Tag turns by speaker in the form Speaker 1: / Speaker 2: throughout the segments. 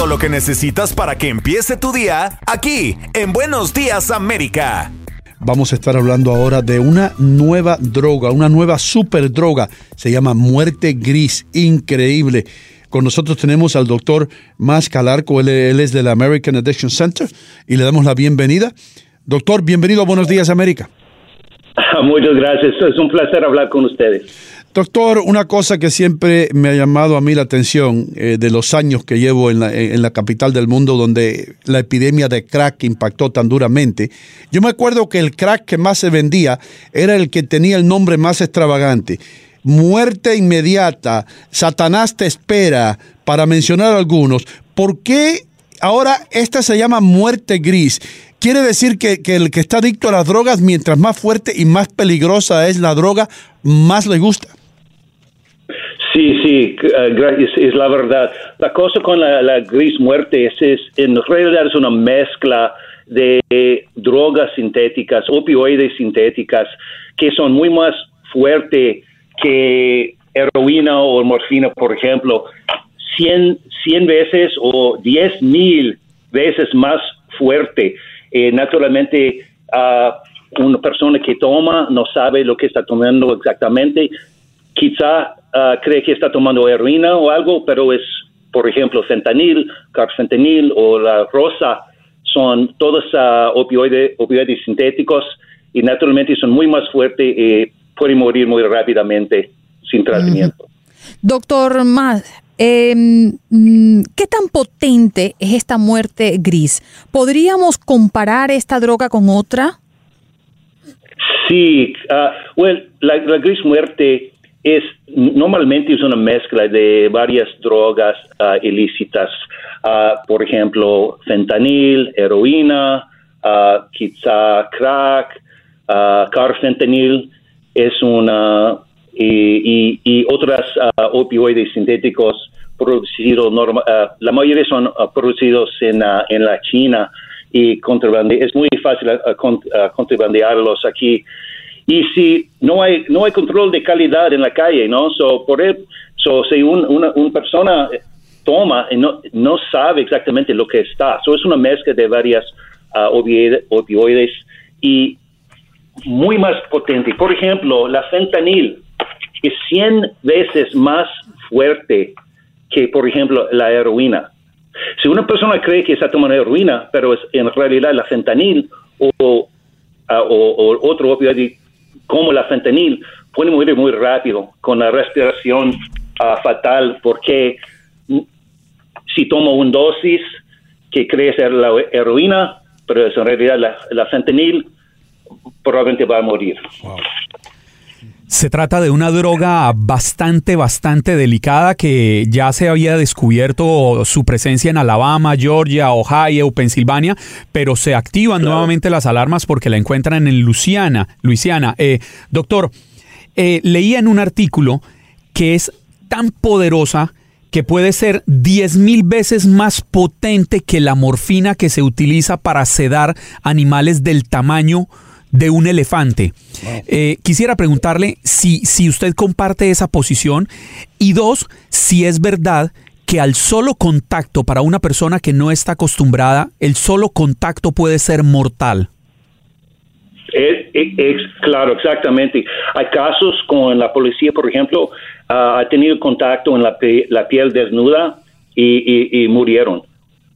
Speaker 1: todo lo que necesitas para que empiece tu día aquí en Buenos Días América.
Speaker 2: Vamos a estar hablando ahora de una nueva droga, una nueva super droga. Se llama muerte gris. Increíble. Con nosotros tenemos al doctor Mas Calarco, él, es del American Addiction Center y le damos la bienvenida. Doctor, bienvenido a Buenos Días América.
Speaker 3: Muchas gracias, es un placer hablar con ustedes.
Speaker 2: Doctor, una cosa que siempre me ha llamado a mí la atención eh, de los años que llevo en la, en la, capital del mundo donde la epidemia de crack impactó tan duramente, yo me acuerdo que el crack que más se vendía era el que tenía el nombre más extravagante. Muerte inmediata, Satanás te espera, para mencionar algunos. ¿Por qué ahora esta se llama muerte gris? Quiere decir que el que está adicto a las drogas, mientras más fuerte y más peligrosa es la droga, más le gusta.
Speaker 3: Sí, sí, eh, es, la verdad. La cosa con la, gris muerte es, es, en realidad es una mezcla de drogas sintéticas, opioides sintéticas, que son muy más fuertes que heroína o morfina, por ejemplo, 100, 100 veces o 10 mil veces más fuerte. Eh, naturalmente, una persona que toma no sabe lo que está tomando exactamente. Quizá Ah, cree que está tomando heroína o algo, pero es, por ejemplo, fentanil, carfentanil o la rosa, son todos uh, opioides, sintéticos y naturalmente son muy más fuertes y pueden morir muy rápidamente sin tratamiento.
Speaker 4: Doctor Mad, em, ¿qué tan potente es esta muerte gris? ¿Podríamos comparar esta droga con otra?
Speaker 3: Sí, uh, la, la, gris muerte es normalmente es una mezcla de varias drogas uh, ilícitas, uh, por ejemplo, fentanil, heroína, uh, quizá crack, carfentanil, es una y, y, otras opioides sintéticos producidos, la mayoría son producidos en, en la China y es muy fácil contrabandearlos aquí y si no hay no hay control de calidad en la calle, ¿no? So, por so, si una, persona toma y no, no sabe exactamente lo que está, so, es una mezcla de varias uh, opioides y muy más potente. Por ejemplo, la fentanil es 100 veces más fuerte que, por ejemplo, la heroína. Si una persona cree que está tomando heroína, pero es en realidad la fentanil o, uh, o, o otro opioide como la fentanil puede morir muy rápido con la respiración ah, fatal. Porque si tomo un dosis que cree ser la heroína, pero es en realidad la, fentanil, probablemente va a morir.
Speaker 5: Se trata de una droga bastante, bastante delicada que ya se había descubierto su presencia en Alabama, Georgia, Ohio, Pensilvania, pero se activan nuevamente las alarmas porque la encuentran en Luisiana. Luisiana. Eh, doctor, eh, leía en un artículo que es tan poderosa que puede ser 10 mil veces más potente que la morfina que se utiliza para sedar animales del tamaño de un elefante. Eh, quisiera preguntarle si, si usted comparte esa posición y dos, si es verdad que al solo contacto para una persona que no está acostumbrada, el solo contacto puede ser mortal.
Speaker 3: Es, claro, exactamente. Hay casos con la policía, por ejemplo, ah, ha tenido contacto en la, la piel desnuda y, murieron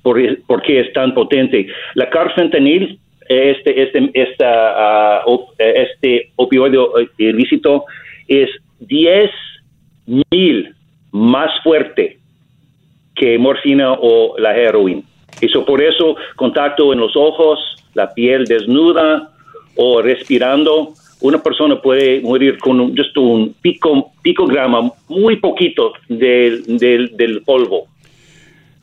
Speaker 3: porque es tan potente. La carfentanil este, este, esta, uh, este opioide ilícito es 10 mil más fuerte que morfina o la heroína. Eso por eso contacto en los ojos, la piel desnuda o respirando, una persona puede morir con un, un pico, picograma muy poquito del, del, del polvo.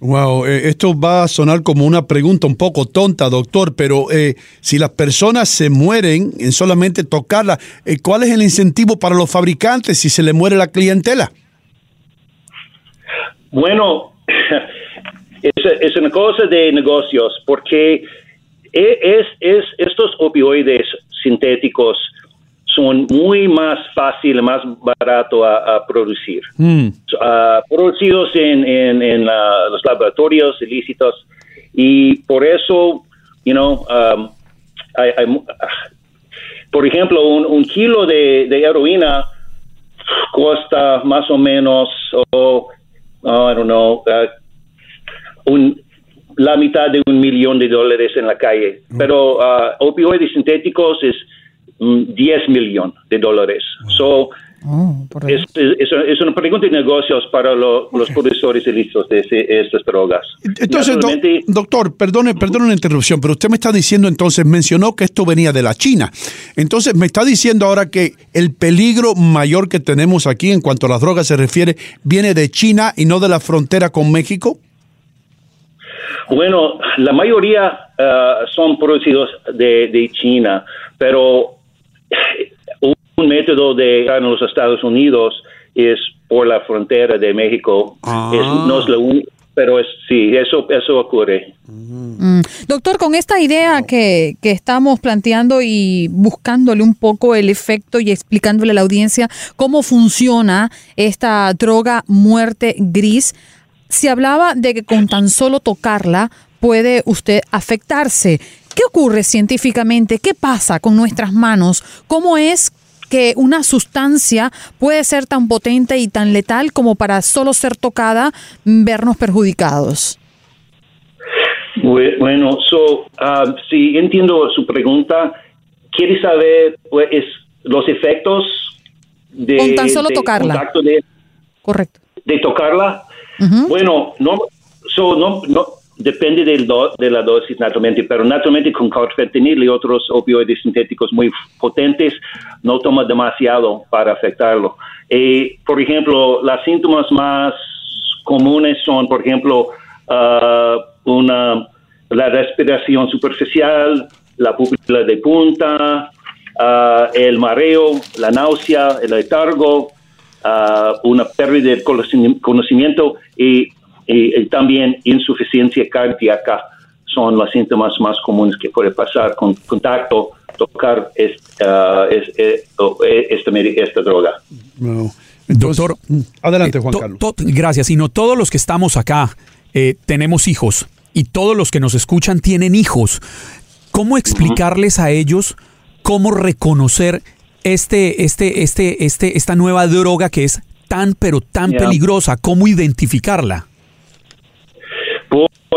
Speaker 2: Wow, eh, esto va a sonar como una pregunta un poco tonta, doctor, pero eh, si las personas se mueren en solamente tocarla, eh, ¿cuál es el incentivo para los fabricantes si se le muere la clientela?
Speaker 3: Bueno, es, una cosa de negocios, porque es, es, estos opioides sintéticos muy más fácil, más barato a, producir.
Speaker 2: Mm.
Speaker 3: Ah, producidos en, en, los laboratorios ilícitos y por eso, you know, um, por ejemplo, un, kilo de, heroína cuesta más o menos, oh, I don't know, uh, un, la mitad de un millón de dólares en la calle. Mm. Pero uh, opioides sintéticos es 10 mm, millones de dólares. So, oh, es, es, una pregunta de negocios para los productores ilícitos de, estas drogas.
Speaker 2: Entonces, doctor, perdone, perdone una interrupción, pero usted me está diciendo entonces, mencionó que esto venía de la China. Entonces, me está diciendo ahora que el peligro mayor que tenemos aquí en cuanto a las drogas se refiere viene de China y no de la frontera con México.
Speaker 3: Bueno, la mayoría uh, son producidos de, de China, pero un método de en los Estados Unidos es por la frontera de México.
Speaker 2: Ah.
Speaker 3: no es lo pero es, sí, eso, eso ocurre.
Speaker 4: Mm. Doctor, con esta idea que, que, estamos planteando y buscándole un poco el efecto y explicándole a la audiencia cómo funciona esta droga muerte gris, se hablaba de que con tan solo tocarla puede usted afectarse. ¿Qué ocurre científicamente? ¿Qué pasa con nuestras manos? ¿Cómo es que una sustancia puede ser tan potente y tan letal como para solo ser tocada vernos perjudicados?
Speaker 3: Bueno, so, uh, si entiendo su pregunta, quiere saber pues, los efectos de
Speaker 4: con tan solo tocarla. Correcto.
Speaker 3: De tocarla. Bueno, no, so, no, no, depende del de la dosis naturalmente, pero naturalmente con carfentanil y otros opioides sintéticos muy potentes no toma demasiado para afectarlo. Eh, por ejemplo, los síntomas más comunes son, por ejemplo, uh, una, la respiración superficial, la pupila de punta, uh, el mareo, la náusea, el letargo, uh, una pérdida de conocimiento y y, también insuficiencia cardíaca son los síntomas más comunes que puede pasar con contacto, tocar esta, uh, eh, esta, droga.
Speaker 5: Doctor,
Speaker 2: mm, adelante Juan Carlos.
Speaker 5: gracias. Y no todos los que estamos acá eh, tenemos hijos y todos los que nos escuchan tienen hijos. ¿Cómo explicarles a ellos cómo reconocer este, este, este, este, esta nueva droga que es tan pero tan peligrosa? ¿Cómo identificarla?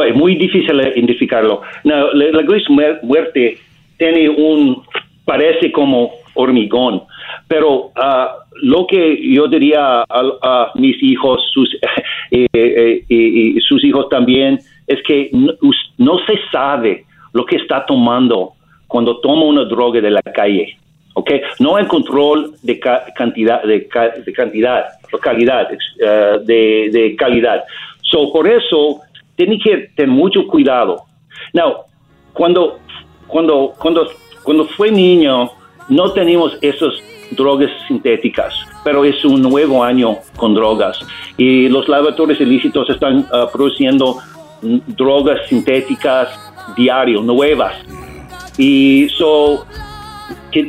Speaker 3: Es muy difícil identificarlo. No, la, gris muerte tiene un, parece como hormigón, pero uh, lo que yo diría a, mis hijos, sus, eh, eh, y sus hijos también, es que no, se sabe lo que está tomando cuando toma una droga de la calle. Okay? No hay control de cantidad, de, cantidad, de calidad, uh, de, de calidad. So, por eso tiene que tener mucho cuidado. Now, cuando, cuando, cuando, cuando fue niño, no teníamos esas drogas sintéticas, pero es un nuevo año con drogas y los laboratorios ilícitos están uh, produciendo drogas sintéticas diario, nuevas. Y so,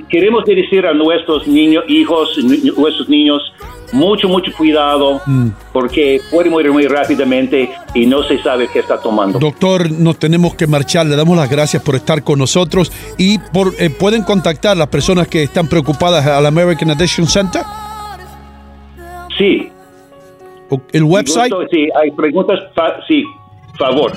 Speaker 3: queremos decir a nuestros niños, hijos, nuestros niños, mucho, mucho cuidado, mm. porque puede morir muy rápidamente y no se sabe qué está tomando.
Speaker 2: Doctor, nos tenemos que marchar. Le damos las gracias por estar con nosotros y por, eh, pueden contactar las personas que están preocupadas al American Addiction Center.
Speaker 3: Sí.
Speaker 2: ¿El website?
Speaker 3: sí, hay preguntas. sí, favor.